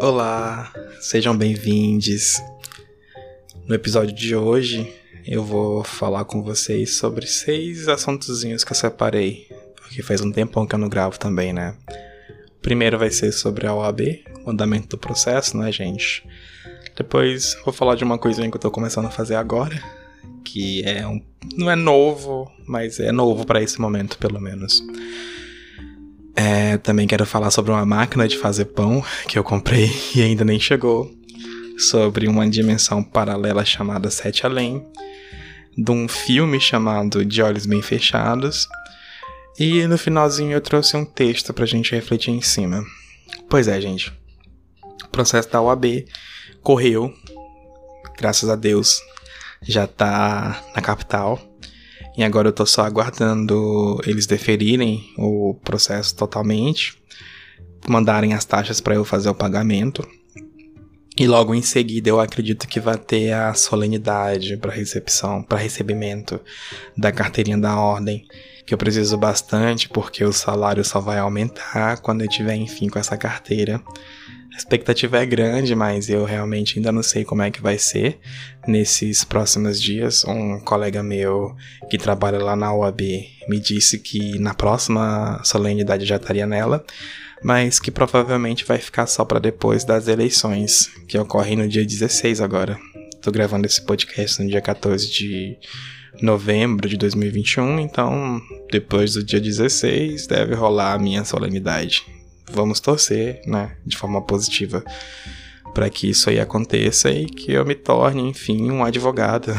Olá, sejam bem-vindos. No episódio de hoje, eu vou falar com vocês sobre seis assuntozinhos que eu separei, porque faz um tempão que eu não gravo também, né? O primeiro vai ser sobre a OAB, o andamento do processo, né, gente? Depois vou falar de uma coisinha que eu tô começando a fazer agora, que é um não é novo, mas é novo para esse momento, pelo menos. É, também quero falar sobre uma máquina de fazer pão que eu comprei e ainda nem chegou. Sobre uma dimensão paralela chamada Sete Além. De um filme chamado De Olhos Bem Fechados. E no finalzinho eu trouxe um texto pra gente refletir em cima. Pois é, gente. O processo da UAB correu. Graças a Deus. Já tá na capital. E agora eu tô só aguardando eles deferirem o processo totalmente, mandarem as taxas para eu fazer o pagamento. E logo em seguida eu acredito que vai ter a solenidade para recepção, para recebimento da carteirinha da ordem, que eu preciso bastante porque o salário só vai aumentar quando eu tiver enfim com essa carteira. A expectativa é grande, mas eu realmente ainda não sei como é que vai ser nesses próximos dias. Um colega meu que trabalha lá na UAB me disse que na próxima solenidade já estaria nela, mas que provavelmente vai ficar só para depois das eleições, que ocorrem no dia 16 agora. Tô gravando esse podcast no dia 14 de novembro de 2021, então depois do dia 16 deve rolar a minha solenidade vamos torcer, né, de forma positiva, para que isso aí aconteça e que eu me torne, enfim, um advogado.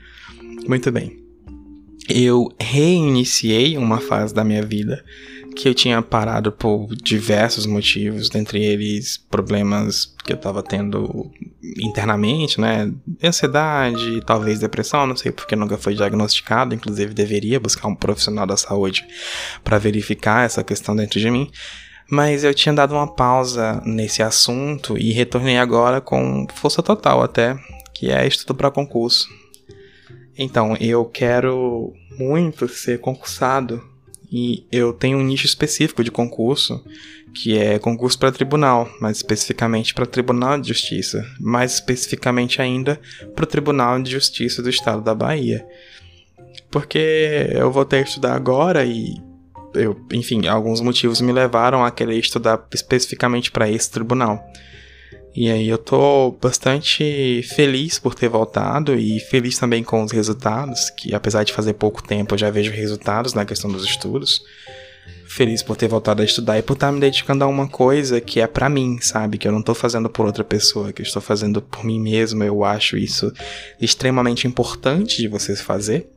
Muito bem. Eu reiniciei uma fase da minha vida que eu tinha parado por diversos motivos, dentre eles problemas que eu estava tendo internamente, né? Ansiedade, talvez depressão, não sei porque nunca foi diagnosticado, inclusive deveria buscar um profissional da saúde para verificar essa questão dentro de mim. Mas eu tinha dado uma pausa nesse assunto e retornei agora com força total até, que é estudo para concurso. Então, eu quero muito ser concursado e eu tenho um nicho específico de concurso, que é concurso para tribunal, mais especificamente para Tribunal de Justiça, mais especificamente ainda para o Tribunal de Justiça do Estado da Bahia. Porque eu vou ter que estudar agora e eu, enfim, alguns motivos me levaram a querer estudar especificamente para esse tribunal. E aí eu tô bastante feliz por ter voltado e feliz também com os resultados, que apesar de fazer pouco tempo eu já vejo resultados na questão dos estudos. Feliz por ter voltado a estudar e por estar me dedicando a uma coisa que é para mim, sabe? Que eu não tô fazendo por outra pessoa, que eu estou fazendo por mim mesmo. Eu acho isso extremamente importante de vocês fazer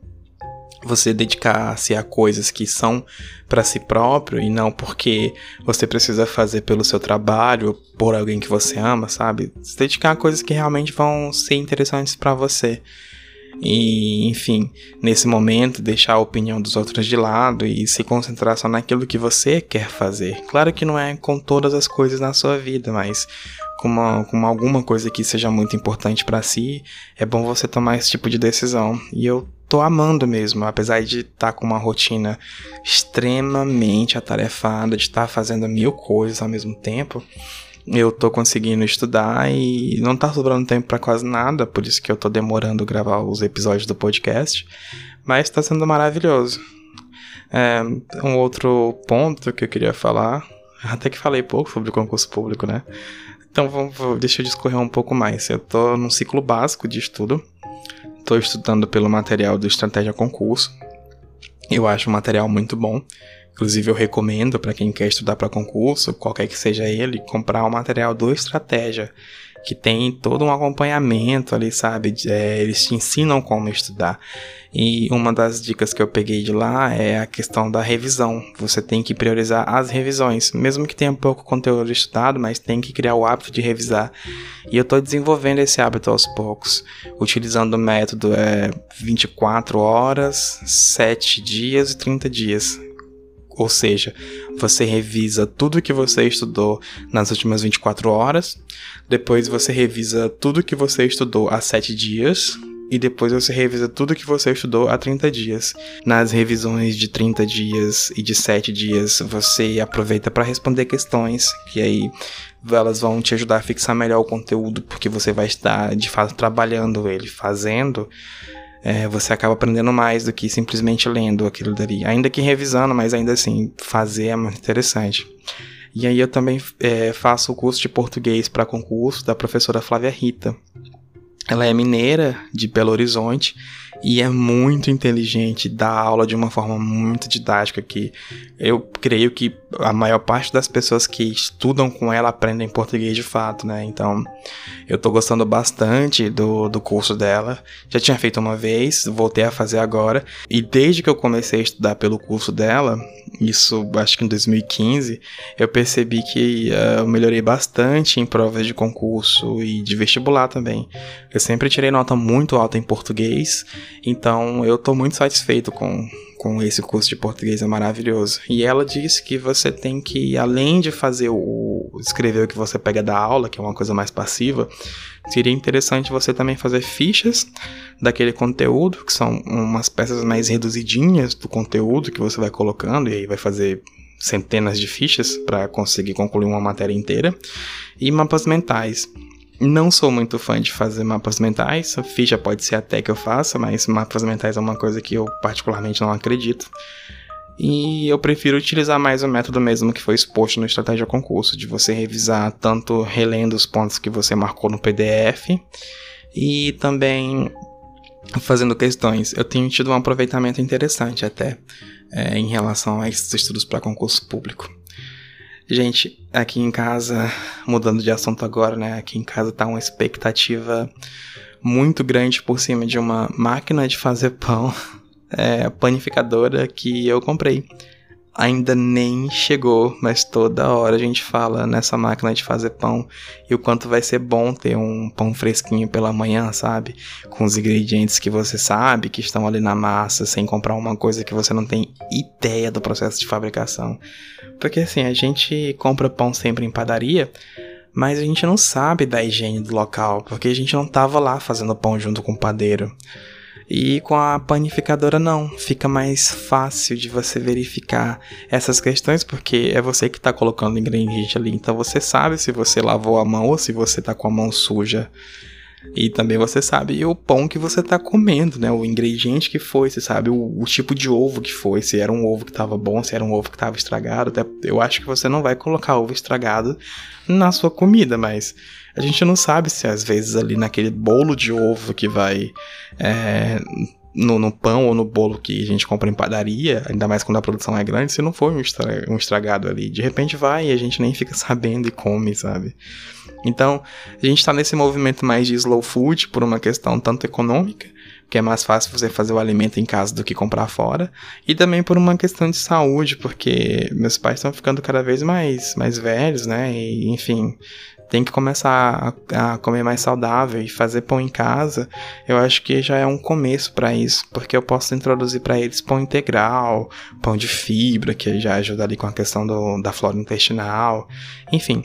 você dedicar-se a coisas que são para si próprio e não porque você precisa fazer pelo seu trabalho, por alguém que você ama, sabe? Se dedicar a coisas que realmente vão ser interessantes para você. E, enfim, nesse momento, deixar a opinião dos outros de lado e se concentrar só naquilo que você quer fazer. Claro que não é com todas as coisas na sua vida, mas com, uma, com alguma coisa que seja muito importante para si, é bom você tomar esse tipo de decisão. E eu tô amando mesmo, apesar de estar tá com uma rotina extremamente atarefada, de estar tá fazendo mil coisas ao mesmo tempo. Eu tô conseguindo estudar e não tá sobrando tempo para quase nada, por isso que eu tô demorando gravar os episódios do podcast, mas tá sendo maravilhoso. É, um outro ponto que eu queria falar, até que falei pouco sobre o concurso público, né? Então vamos, deixa eu discorrer um pouco mais. Eu tô num ciclo básico de estudo, Estou estudando pelo material do Estratégia Concurso. Eu acho um material muito bom. Inclusive, eu recomendo para quem quer estudar para concurso, qualquer que seja ele, comprar o material do Estratégia que tem todo um acompanhamento ali, sabe? É, eles te ensinam como estudar. E uma das dicas que eu peguei de lá é a questão da revisão. Você tem que priorizar as revisões, mesmo que tenha pouco conteúdo estudado, mas tem que criar o hábito de revisar. E eu estou desenvolvendo esse hábito aos poucos, utilizando o método é, 24 horas, 7 dias e 30 dias ou seja, você revisa tudo que você estudou nas últimas 24 horas, depois você revisa tudo que você estudou há 7 dias e depois você revisa tudo que você estudou há 30 dias. Nas revisões de 30 dias e de 7 dias, você aproveita para responder questões, que aí elas vão te ajudar a fixar melhor o conteúdo, porque você vai estar de fato trabalhando ele, fazendo. É, você acaba aprendendo mais do que simplesmente lendo aquilo dali. Ainda que revisando, mas ainda assim, fazer é muito interessante. E aí eu também é, faço o curso de português para concurso da professora Flávia Rita. Ela é mineira de Belo Horizonte e é muito inteligente, dá aula de uma forma muito didática que eu creio que a maior parte das pessoas que estudam com ela aprendem português de fato, né? Então, eu tô gostando bastante do, do curso dela. Já tinha feito uma vez, voltei a fazer agora. E desde que eu comecei a estudar pelo curso dela, isso acho que em 2015, eu percebi que uh, eu melhorei bastante em provas de concurso e de vestibular também. Eu sempre tirei nota muito alta em português, então eu tô muito satisfeito com com esse curso de português é maravilhoso. E ela disse que você tem que, além de fazer o escrever o que você pega da aula, que é uma coisa mais passiva, seria interessante você também fazer fichas daquele conteúdo, que são umas peças mais reduzidinhas do conteúdo que você vai colocando e aí vai fazer centenas de fichas para conseguir concluir uma matéria inteira e mapas mentais. Não sou muito fã de fazer mapas mentais. Ficha pode ser até que eu faça, mas mapas mentais é uma coisa que eu particularmente não acredito. E eu prefiro utilizar mais o método mesmo que foi exposto no Estratégia Concurso, de você revisar tanto relendo os pontos que você marcou no PDF e também fazendo questões. Eu tenho tido um aproveitamento interessante até é, em relação a esses estudos para concurso público. Gente, aqui em casa, mudando de assunto agora, né? Aqui em casa tá uma expectativa muito grande por cima de uma máquina de fazer pão, é, panificadora que eu comprei ainda nem chegou, mas toda hora a gente fala nessa máquina de fazer pão e o quanto vai ser bom ter um pão fresquinho pela manhã, sabe? Com os ingredientes que você sabe que estão ali na massa, sem comprar uma coisa que você não tem ideia do processo de fabricação. Porque assim, a gente compra pão sempre em padaria, mas a gente não sabe da higiene do local, porque a gente não estava lá fazendo pão junto com o padeiro. E com a panificadora não, fica mais fácil de você verificar essas questões porque é você que está colocando o ingrediente ali, então você sabe se você lavou a mão ou se você está com a mão suja. E também você sabe o pão que você está comendo, né? O ingrediente que foi, você sabe o, o, tipo de ovo que foi, se era um ovo que estava bom, se era um ovo que estava estragado. Até eu acho que você não vai colocar ovo estragado na sua comida, mas a gente não sabe se às vezes ali naquele bolo de ovo que vai é, no, no, pão ou no bolo que a gente compra em padaria, ainda mais quando a produção é grande, se não for um, estra, um estragado ali. De repente vai e a gente nem fica sabendo e come, sabe? Então, a gente está nesse movimento mais de slow food por uma questão tanto econômica, que é mais fácil você fazer o alimento em casa do que comprar fora, e também por uma questão de saúde, porque meus pais estão ficando cada vez mais, mais velhos, né? E, enfim, tem que começar a, a, comer mais saudável e fazer pão em casa, eu acho que já é um começo para isso, porque eu posso introduzir para eles pão integral, pão de fibra, que já ajuda ali com a questão do, da flora intestinal, enfim.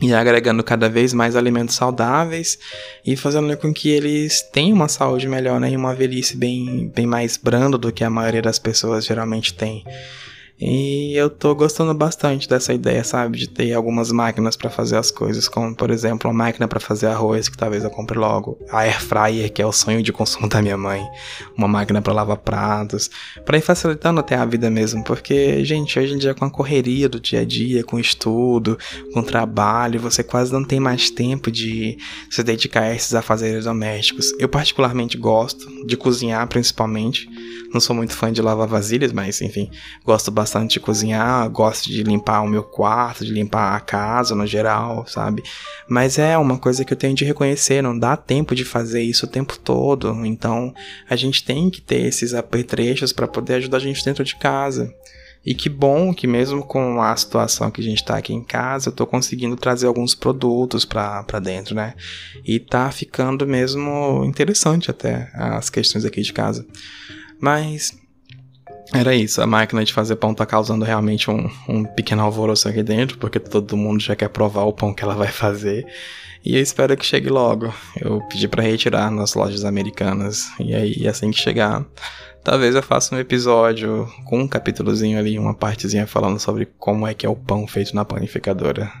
E agregando cada vez mais alimentos saudáveis e fazendo com que eles tenham uma saúde melhor né, e uma velhice bem, bem mais branda do que a maioria das pessoas geralmente tem. E eu tô gostando bastante dessa ideia, sabe? De ter algumas máquinas para fazer as coisas, como por exemplo, uma máquina para fazer arroz, que talvez eu compre logo, a air fryer, que é o sonho de consumo da minha mãe, uma máquina para lavar pratos, para ir facilitando até a vida mesmo, porque, gente, hoje em dia com a correria do dia a dia, com estudo, com trabalho, você quase não tem mais tempo de se dedicar a esses afazeres domésticos. Eu particularmente gosto de cozinhar, principalmente. Não sou muito fã de lavar vasilhas, mas enfim, gosto bastante bastante de cozinhar, gosto de limpar o meu quarto, de limpar a casa no geral, sabe? Mas é uma coisa que eu tenho de reconhecer, não dá tempo de fazer isso o tempo todo. Então, a gente tem que ter esses apetrechos para poder ajudar a gente dentro de casa. E que bom que mesmo com a situação que a gente tá aqui em casa, eu tô conseguindo trazer alguns produtos para dentro, né? E tá ficando mesmo interessante até as questões aqui de casa. Mas era isso, a máquina de fazer pão tá causando realmente um, um pequeno alvoroço aqui dentro, porque todo mundo já quer provar o pão que ela vai fazer. E eu espero que chegue logo. Eu pedi para retirar nas lojas americanas. E aí, assim que chegar, talvez eu faça um episódio com um capítulozinho ali, uma partezinha falando sobre como é que é o pão feito na panificadora.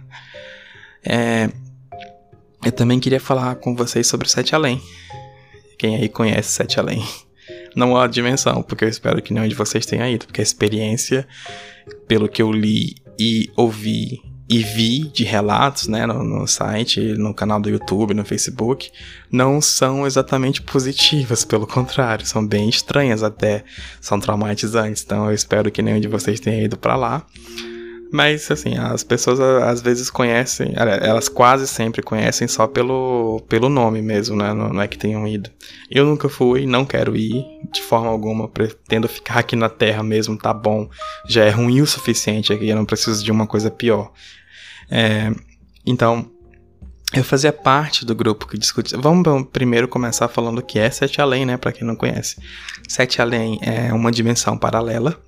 É, eu também queria falar com vocês sobre Sete Além. Quem aí conhece Sete Além? Não há dimensão, porque eu espero que nenhum de vocês tenha ido, porque a experiência, pelo que eu li e ouvi e vi de relatos, né, no, no, site, no canal do YouTube, no Facebook, não são exatamente positivas, pelo contrário, são bem estranhas até, são traumatizantes. Então eu espero que nenhum de vocês tenha ido para lá. Mas, assim, as pessoas às vezes conhecem, elas quase sempre conhecem só pelo, pelo nome mesmo, né? Não, não, é que tenham ido. Eu nunca fui, não quero ir, de forma alguma, pretendo ficar aqui na Terra mesmo, tá bom. Já é ruim o suficiente aqui, eu não preciso de uma coisa pior. É, então, eu fazia parte do grupo que discutia. Vamos primeiro começar falando o que é Sete Além, né? Para quem não conhece. Sete Além é uma dimensão paralela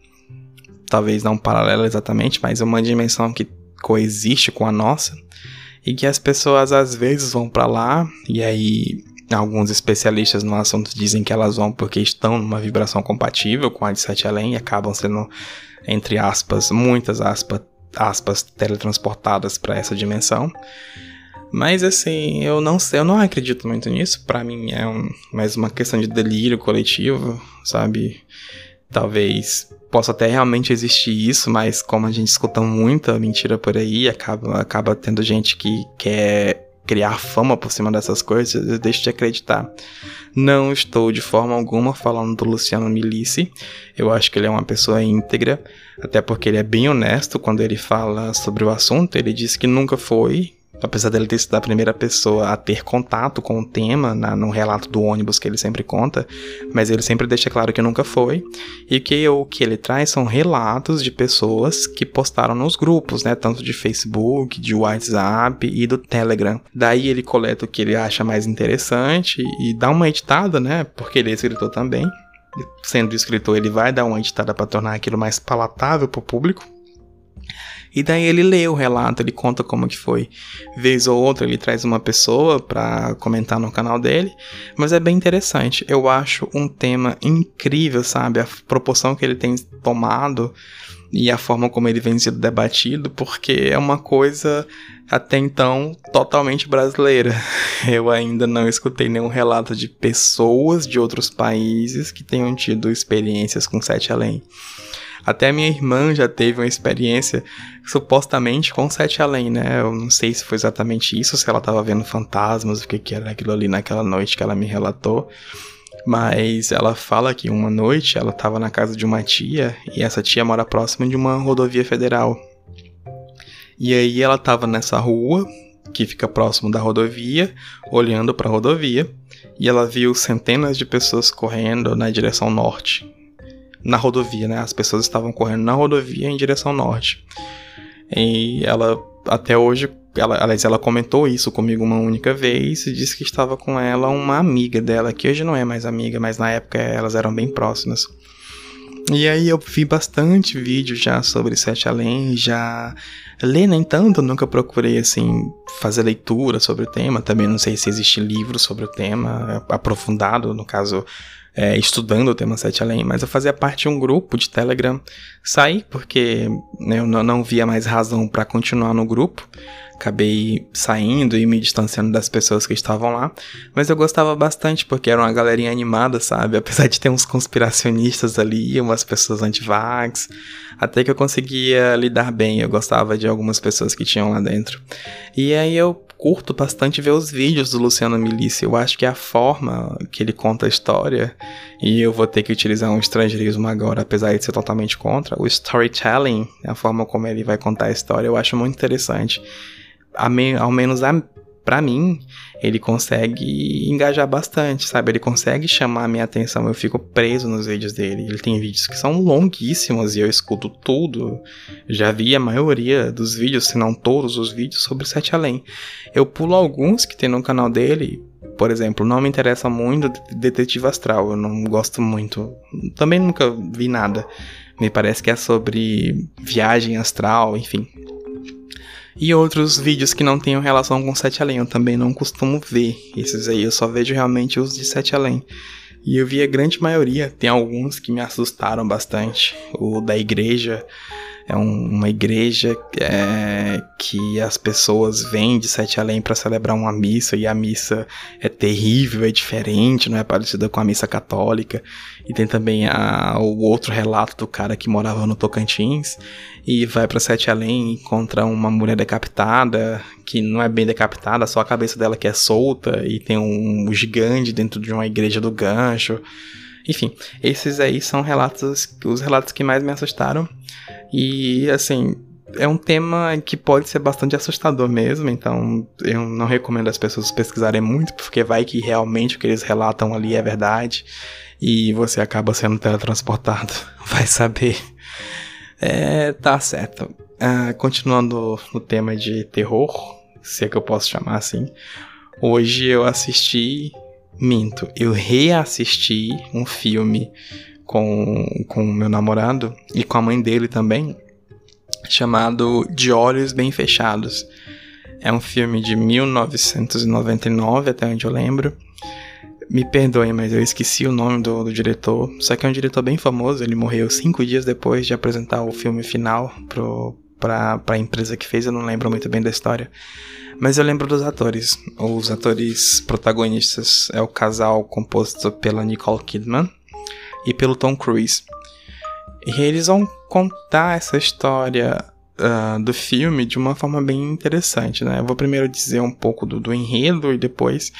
talvez não paralela exatamente, mas uma dimensão que coexiste com a nossa e que as pessoas às vezes vão para lá e aí alguns especialistas no assunto dizem que elas vão porque estão numa vibração compatível com a de Sete Além e acabam sendo entre aspas, muitas aspas, aspas teletransportadas para essa dimensão. Mas assim, eu não sei, eu não acredito muito nisso. Para mim é um, mais uma questão de delírio coletivo, sabe? Talvez possa até realmente existir isso, mas como a gente escuta muita mentira por aí, acaba, acaba tendo gente que quer criar fama por cima dessas coisas, eu deixo de acreditar. Não estou de forma alguma falando do Luciano Milici. Eu acho que ele é uma pessoa íntegra, até porque ele é bem honesto quando ele fala sobre o assunto. Ele disse que nunca foi, apesar dele ter sido a primeira pessoa a ter contato com o tema na, no relato do ônibus que ele sempre conta, mas ele sempre deixa claro que nunca foi, e que o que ele traz são relatos de pessoas que postaram nos grupos, né, tanto de Facebook, de WhatsApp e do Telegram. Daí ele coleta o que ele acha mais interessante e dá uma editada, né, porque ele é escritor também. Sendo escritor, ele vai dar uma editada para tornar aquilo mais palatável para o público. E daí ele lê o relato, ele conta como que foi. Vez ou outra ele traz uma pessoa para comentar no canal dele, mas é bem interessante. Eu acho um tema incrível, sabe? A proporção que ele tem tomado e a forma como ele vem sendo debatido, porque é uma coisa até então totalmente brasileira. Eu ainda não escutei nenhum relato de pessoas de outros países que tenham tido experiências com Sete Além. Até minha irmã já teve uma experiência supostamente com Sete Além, né? Eu não sei se foi exatamente isso, se ela tava vendo fantasmas, o que, que era aquilo ali naquela noite que ela me relatou. Mas ela fala que uma noite ela estava na casa de uma tia e essa tia mora próxima de uma rodovia federal. E aí ela estava nessa rua que fica próximo da rodovia, olhando para a rodovia, e ela viu centenas de pessoas correndo na direção norte na rodovia, né? As pessoas estavam correndo na rodovia em direção norte. E ela, até hoje, ela, aliás, ela comentou isso comigo uma única vez e disse que estava com ela uma amiga dela, que hoje não é mais amiga, mas na época elas eram bem próximas. E aí eu vi bastante vídeo já sobre Sete Além, já ler nem tanto, nunca procurei assim fazer leitura sobre o tema, também não sei se existe livro sobre o tema aprofundado, no caso é, estudando o tema 7 além, mas eu fazia parte de um grupo de Telegram. Saí porque né, eu não via mais razão para continuar no grupo. Acabei saindo e me distanciando das pessoas que estavam lá. Mas eu gostava bastante porque era uma galerinha animada, sabe? Apesar de ter uns conspiracionistas ali, umas pessoas anti-vax. Até que eu conseguia lidar bem. Eu gostava de algumas pessoas que tinham lá dentro. E aí eu curto bastante ver os vídeos do Luciano Milícia. Eu acho que a forma que ele conta a história, e eu vou ter que utilizar um estrangeirismo agora, apesar de ser totalmente contra, o storytelling, a forma como ele vai contar a história, eu acho muito interessante. Me, ao menos a, para mim, ele consegue engajar bastante, sabe? Ele consegue chamar a minha atenção. Eu fico preso nos vídeos dele. Ele tem vídeos que são longuíssimos e eu escuto tudo. Já vi a maioria dos vídeos, se não todos os vídeos, sobre Sete Além. Eu pulo alguns que tem no canal dele. Por exemplo, não me interessa muito Detetive Astral. Eu não gosto muito. Também nunca vi nada. Me parece que é sobre viagem astral, enfim. E outros vídeos que não tenham relação com Sete Além, eu também não costumo ver. Esses aí eu só vejo realmente os de Sete Além. E eu vi a grande maioria, tem alguns que me assustaram bastante. O da igreja, é um, uma igreja é, que as pessoas vêm de Sete Além para celebrar uma missa e a missa é terrível, é diferente, não é parecida com a missa católica. E tem também a, o outro relato do cara que morava no Tocantins e vai para Sete Além e encontra uma mulher decapitada, que não é bem decapitada, só a cabeça dela que é solta e tem um gigante dentro de uma igreja do gancho. Enfim, esses aí são relatos, os relatos que mais me assustaram. E assim, é um tema que pode ser bastante assustador mesmo, então eu não recomendo as pessoas pesquisarem muito, porque vai que realmente o que eles relatam ali é verdade e você acaba sendo teletransportado. Vai saber. É, tá certo. Uh, continuando no tema de terror, se é que eu posso chamar assim, hoje eu assisti Minto, eu reassisti um filme com o meu namorado e com a mãe dele também, chamado De Olhos Bem Fechados. É um filme de 1999, até onde eu lembro. Me perdoem, mas eu esqueci o nome do, do, diretor. Só que é um diretor bem famoso. Ele morreu cinco dias depois de apresentar o filme final pro, pra, pra empresa que fez. Eu não lembro muito bem da história. Mas eu lembro dos atores. Os atores protagonistas é o casal composto pela Nicole Kidman e pelo Tom Cruise. E eles vão contar essa história uh, do filme de uma forma bem interessante, né? Eu vou primeiro dizer um pouco do, do enredo e depois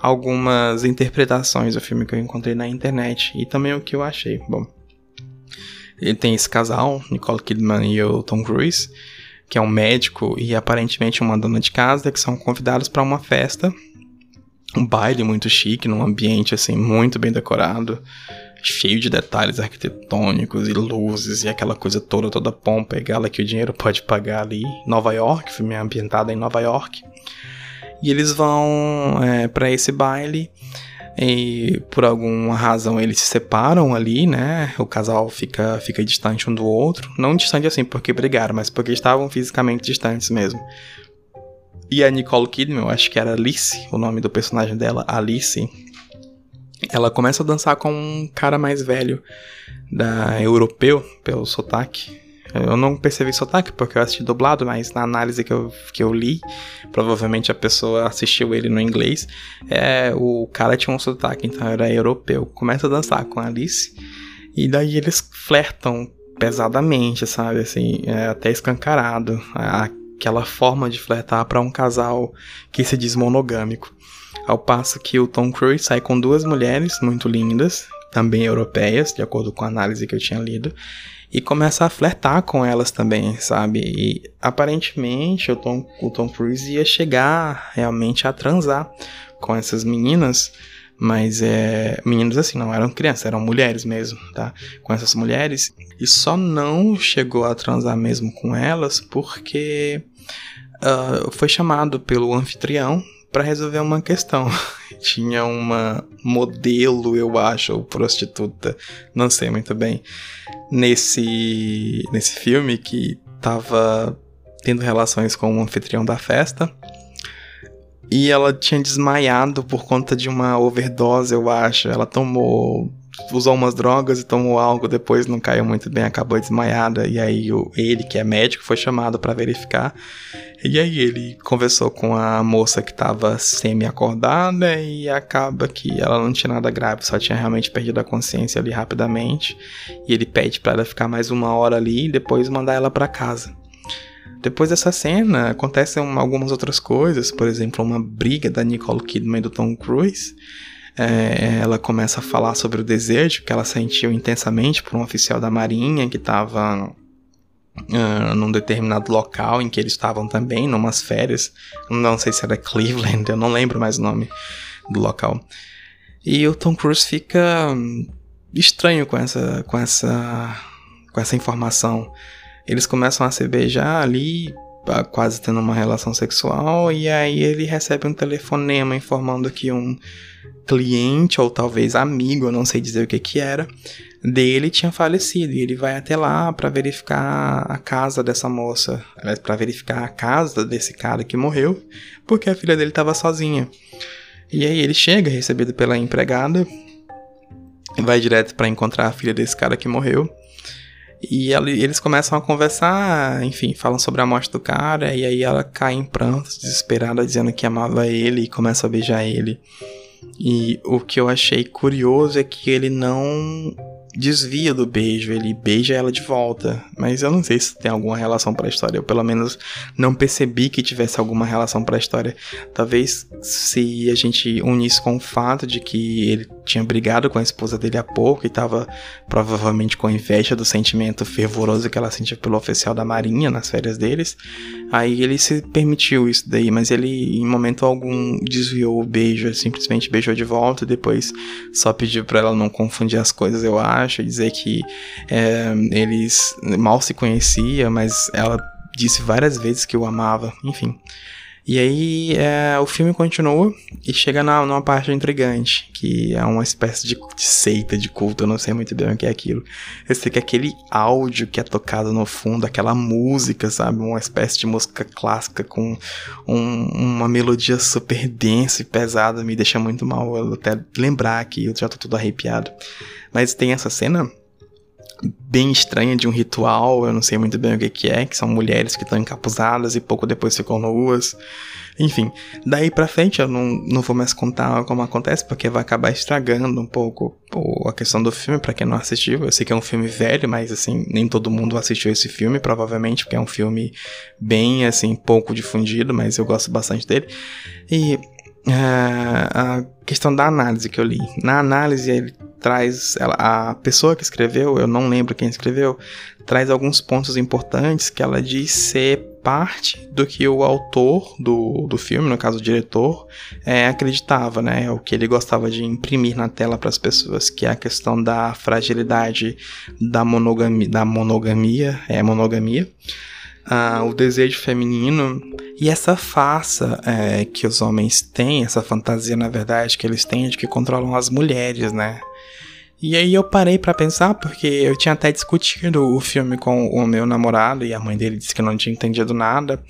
algumas interpretações do filme que eu encontrei na internet e também o que eu achei. Bom, ele tem esse casal, Nicole Kidman e o Tom Cruise que é um médico e aparentemente uma dona de casa, que são convidados para uma festa, um baile muito chique, num ambiente assim muito bem decorado, cheio de detalhes arquitetônicos e luzes e aquela coisa toda, toda pompa e gala que o dinheiro pode pagar ali. Nova York, filme ambientado em Nova York. E eles vão é, para esse baile e por alguma razão eles se separam ali, né? O casal fica, fica distante um do outro. Não distante assim porque brigaram, mas porque estavam fisicamente distantes mesmo. E a Nicole Kidman, eu acho que era Alice, o nome do personagem dela, Alice. Ela começa a dançar com um cara mais velho, da europeu, pelo sotaque. Eu não percebi sotaque porque eu assisti dublado, mas na análise que eu, que eu li, provavelmente a pessoa assistiu ele no inglês, é, o cara tinha um sotaque, então era europeu. Começa a dançar com a Alice, e daí eles flertam pesadamente, sabe? Assim, é até escancarado. Aquela forma de flertar para um casal que se diz monogâmico. Ao passo que o Tom Cruise sai com duas mulheres muito lindas, também europeias, de acordo com a análise que eu tinha lido, e começa a flertar com elas também, sabe? E aparentemente o Tom, o Tom Cruise ia chegar realmente a transar com essas meninas, mas é. Meninas assim, não eram crianças, eram mulheres mesmo, tá? Com essas mulheres, e só não chegou a transar mesmo com elas porque uh, foi chamado pelo anfitrião para resolver uma questão. Tinha uma modelo, eu acho, ou prostituta, não sei muito bem, nesse, nesse filme que tava tendo relações com o anfitrião da festa. E ela tinha desmaiado por conta de uma overdose, eu acho. Ela tomou usou umas drogas e tomou algo, depois não caiu muito bem, acabou desmaiada. E aí o, ele, que é médico, foi chamado para verificar. E aí ele conversou com a moça que estava semi-acordada e acaba que ela não tinha nada grave, só tinha realmente perdido a consciência ali rapidamente. E ele pede para ela ficar mais uma hora ali e depois mandar ela para casa. Depois dessa cena, acontecem algumas outras coisas, por exemplo, uma briga da Nicole Kidman e do Tom Cruise é, ela começa a falar sobre o desejo que ela sentiu intensamente por um oficial da Marinha que estava uh, num determinado local em que eles estavam também, numas férias. Não sei se era Cleveland, eu não lembro mais o nome do local. E o Tom Cruise fica estranho com essa, com essa, com essa informação. Eles começam a se beijar ali, quase tendo uma relação sexual, e aí ele recebe um telefonema informando que um cliente ou talvez amigo, eu não sei dizer o que que era, dele tinha falecido e ele vai até lá para verificar a casa dessa moça, para verificar a casa desse cara que morreu, porque a filha dele estava sozinha. E aí ele chega, recebido pela empregada, vai direto para encontrar a filha desse cara que morreu. E eles começam a conversar, enfim, falam sobre a morte do cara, e aí ela cai em prantos, desesperada, dizendo que amava ele e começa a beijar ele. E o que eu achei curioso é que ele não desvia do beijo, ele beija ela de volta. Mas eu não sei se tem alguma relação para a história. Eu pelo menos não percebi que tivesse alguma relação para a história. Talvez se a gente unisse com o fato de que ele tinha brigado com a esposa dele há pouco e estava provavelmente com inveja do sentimento fervoroso que ela sentia pelo oficial da marinha nas férias deles. Aí ele se permitiu isso daí, mas ele em momento algum desviou o beijo, simplesmente beijou de volta e depois só pediu para ela não confundir as coisas, eu acho, e dizer que é, eles mal se conhecia, mas ela disse várias vezes que o amava, enfim. E aí é, o filme continua e chega na, numa parte intrigante, que é uma espécie de, de, seita, de culto, eu não sei muito bem o que é aquilo. Eu sei que aquele áudio que é tocado no fundo, aquela música, sabe? Uma espécie de música clássica com um, uma melodia super densa e pesada, me deixa muito mal. Eu até lembrar que eu já tô todo arrepiado. Mas tem essa cena bem estranha de um ritual, eu não sei muito bem o que, que é, que são mulheres que estão encapuzadas e pouco depois ficam nuas. Enfim, daí pra frente eu não, não vou mais contar como acontece, porque vai acabar estragando um pouco a questão do filme, para quem não assistiu. Eu sei que é um filme velho, mas assim, nem todo mundo assistiu esse filme, provavelmente, porque é um filme bem, assim, pouco difundido, mas eu gosto bastante dele. E uh, a questão da análise que eu li. Na análise, ele traz ela, a pessoa que escreveu, eu não lembro quem escreveu, traz alguns pontos importantes que ela diz ser parte do que o autor do, do filme, no caso o diretor, é, acreditava, né? O que ele gostava de imprimir na tela para as pessoas, que é a questão da fragilidade da monogamia, da monogamia, é monogamia. Ah, o desejo feminino e essa farsa é, que os homens têm, essa fantasia na verdade que eles têm de que controlam as mulheres, né? E aí eu parei para pensar, porque eu tinha até discutido o filme com o meu namorado e a mãe dele disse que não tinha entendido nada.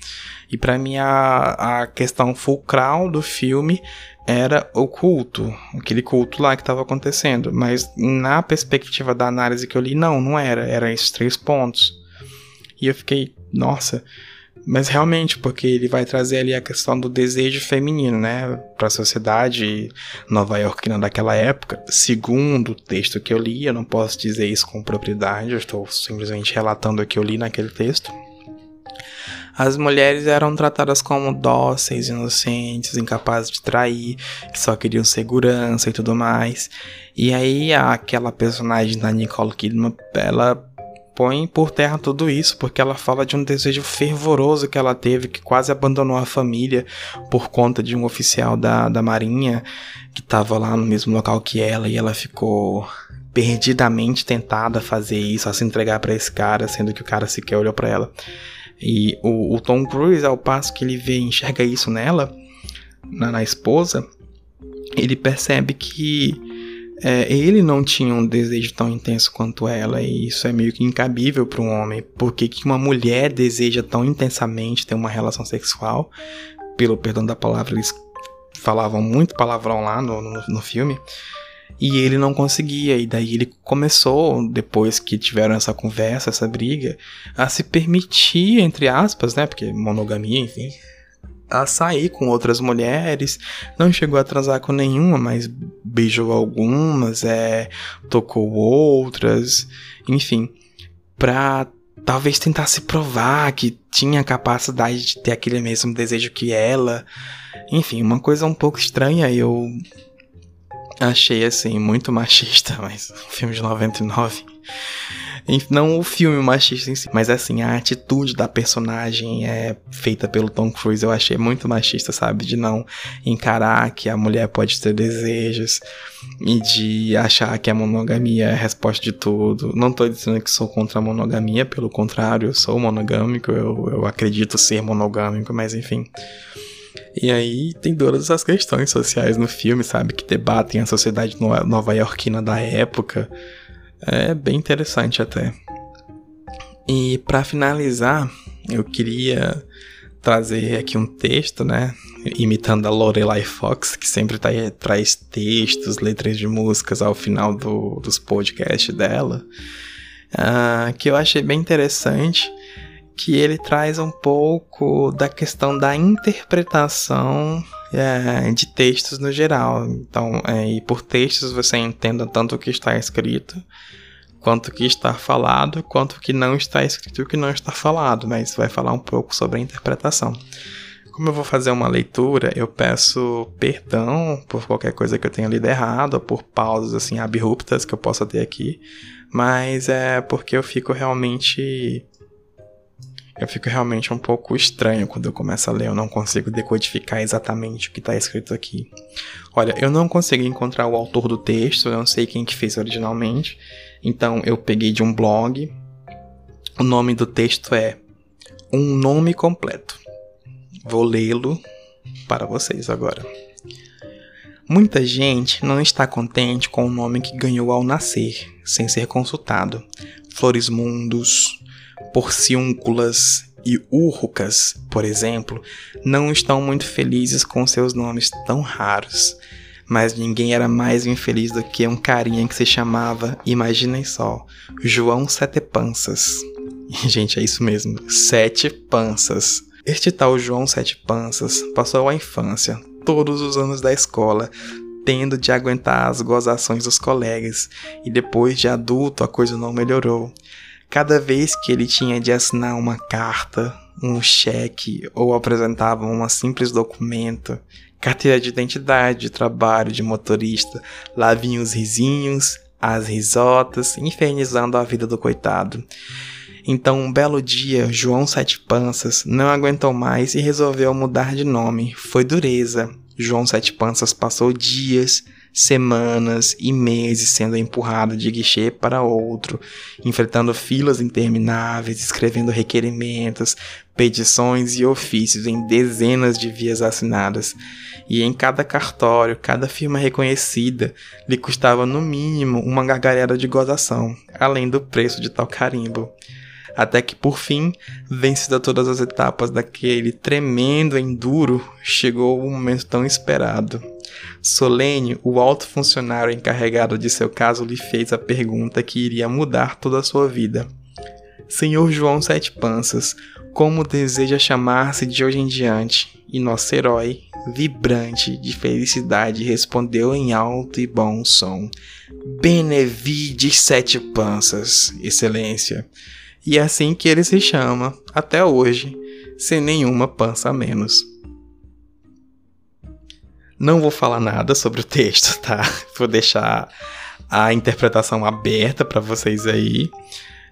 E para mim a, a questão fulcral do filme era o culto, aquele culto lá que estava acontecendo. Mas na perspectiva da análise que eu li, não, não era. Eram esses três pontos. E eu fiquei, nossa, mas realmente, porque ele vai trazer ali a questão do desejo feminino, né, para a sociedade nova-iorquina daquela época. Segundo o texto que eu li, eu não posso dizer isso com propriedade, eu estou simplesmente relatando o que eu li naquele texto. As mulheres eram tratadas como dóceis, inocentes, incapazes de trair, que só queriam segurança e tudo mais. E aí aquela personagem da Nicole Kidman, ela põe por terra tudo isso, porque ela fala de um desejo fervoroso que ela teve, que quase abandonou a família por conta de um oficial da, da Marinha que estava lá no mesmo local que ela e ela ficou perdidamente tentada a fazer isso, a se entregar para esse cara, sendo que o cara sequer olhou para ela. E o, o, Tom Cruise, ao passo que ele vê enxerga isso nela, na, na esposa, ele percebe que é, ele não tinha um desejo tão intenso quanto ela, e isso é meio que incabível para um homem. Por que, uma mulher deseja tão intensamente ter uma relação sexual? Pelo perdão da palavra, eles falavam muito palavrão lá no, no, no filme. E ele não conseguia, e daí ele começou, depois que tiveram essa conversa, essa briga, a se permitir, entre aspas, né? Porque monogamia, enfim, a sair com outras mulheres, não chegou a transar com nenhuma, mas beijou algumas, é, tocou outras, enfim, pra talvez tentar se provar que tinha capacidade de ter aquele mesmo desejo que ela. Enfim, uma coisa um pouco estranha, eu achei assim muito machista, mas um filme de 99 Não o filme machista em si, mas assim, a atitude da personagem é feita pelo Tom Cruise, eu achei muito machista, sabe? De não encarar que a mulher pode ter desejos e de achar que a monogamia é a resposta de tudo. Não tô dizendo que sou contra a monogamia, pelo contrário, eu sou monogâmico, eu, eu acredito ser monogâmico, mas enfim. E aí tem todas as questões sociais no filme, sabe? Que debatem a sociedade nova-iorquina da época. É bem interessante até. E para finalizar, eu queria trazer aqui um texto, né? Imitando a Lorelai Fox, que sempre tá, traz textos, letras de músicas ao final do, dos podcasts dela. Uh, que eu achei bem interessante que ele traz um pouco da questão da interpretação é, de textos no geral. Então, é, e por textos você entenda tanto o que está escrito, quanto o que está falado, quanto o que não está escrito e o que não está falado, mas vai falar um pouco sobre a interpretação. Como eu vou fazer uma leitura, eu peço perdão por qualquer coisa que eu tenha lido errado, ou por pausas assim abruptas que eu possa ter aqui, mas é porque eu fico realmente eu fico realmente um pouco estranho quando eu começo a ler, eu não consigo decodificar exatamente o que está escrito aqui. Olha, eu não consegui encontrar o autor do texto, eu não sei quem que fez originalmente, então eu peguei de um blog. O nome do texto é Um Nome Completo. Vou lê-lo para vocês agora. Muita gente não está contente com o nome que ganhou ao nascer, sem ser consultado. Florismundos, porciúnculas e úrrucas, por exemplo, não estão muito felizes com seus nomes tão raros. Mas ninguém era mais infeliz do que um carinha que se chamava, imaginem só, João Sete Panças. Gente, é isso mesmo, Sete Panças. Este tal João Sete Panças passou a infância, todos os anos da escola, tendo de aguentar as gozações dos colegas, e depois de adulto a coisa não melhorou. Cada vez que ele tinha de assinar uma carta, um cheque ou apresentava um simples documento, carteira de identidade, de trabalho, de motorista, lá vinham os risinhos, as risotas, infernizando a vida do coitado. Então, um belo dia, João Sete Panças não aguentou mais e resolveu mudar de nome. Foi dureza. João Sete Panças passou dias semanas e meses sendo empurrado de guichê para outro, enfrentando filas intermináveis, escrevendo requerimentos, petições e ofícios em dezenas de vias assinadas. E em cada cartório, cada firma reconhecida lhe custava no mínimo uma gargalhada de gozação, além do preço de tal carimbo até que por fim, vencida todas as etapas daquele tremendo enduro, chegou o momento tão esperado. Solene, o alto funcionário encarregado de seu caso, lhe fez a pergunta que iria mudar toda a sua vida. Senhor João Sete Panças, como deseja chamar-se de hoje em diante? E nosso herói, vibrante de felicidade, respondeu em alto e bom som: Benevide Sete Panças, Excelência. E é assim que ele se chama, até hoje, sem nenhuma pança a menos. Não vou falar nada sobre o texto, tá? Vou deixar a interpretação aberta para vocês aí.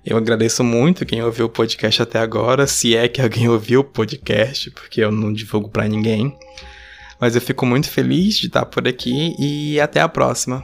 Eu agradeço muito quem ouviu o podcast até agora, se é que alguém ouviu o podcast, porque eu não divulgo para ninguém. Mas eu fico muito feliz de estar por aqui e até a próxima.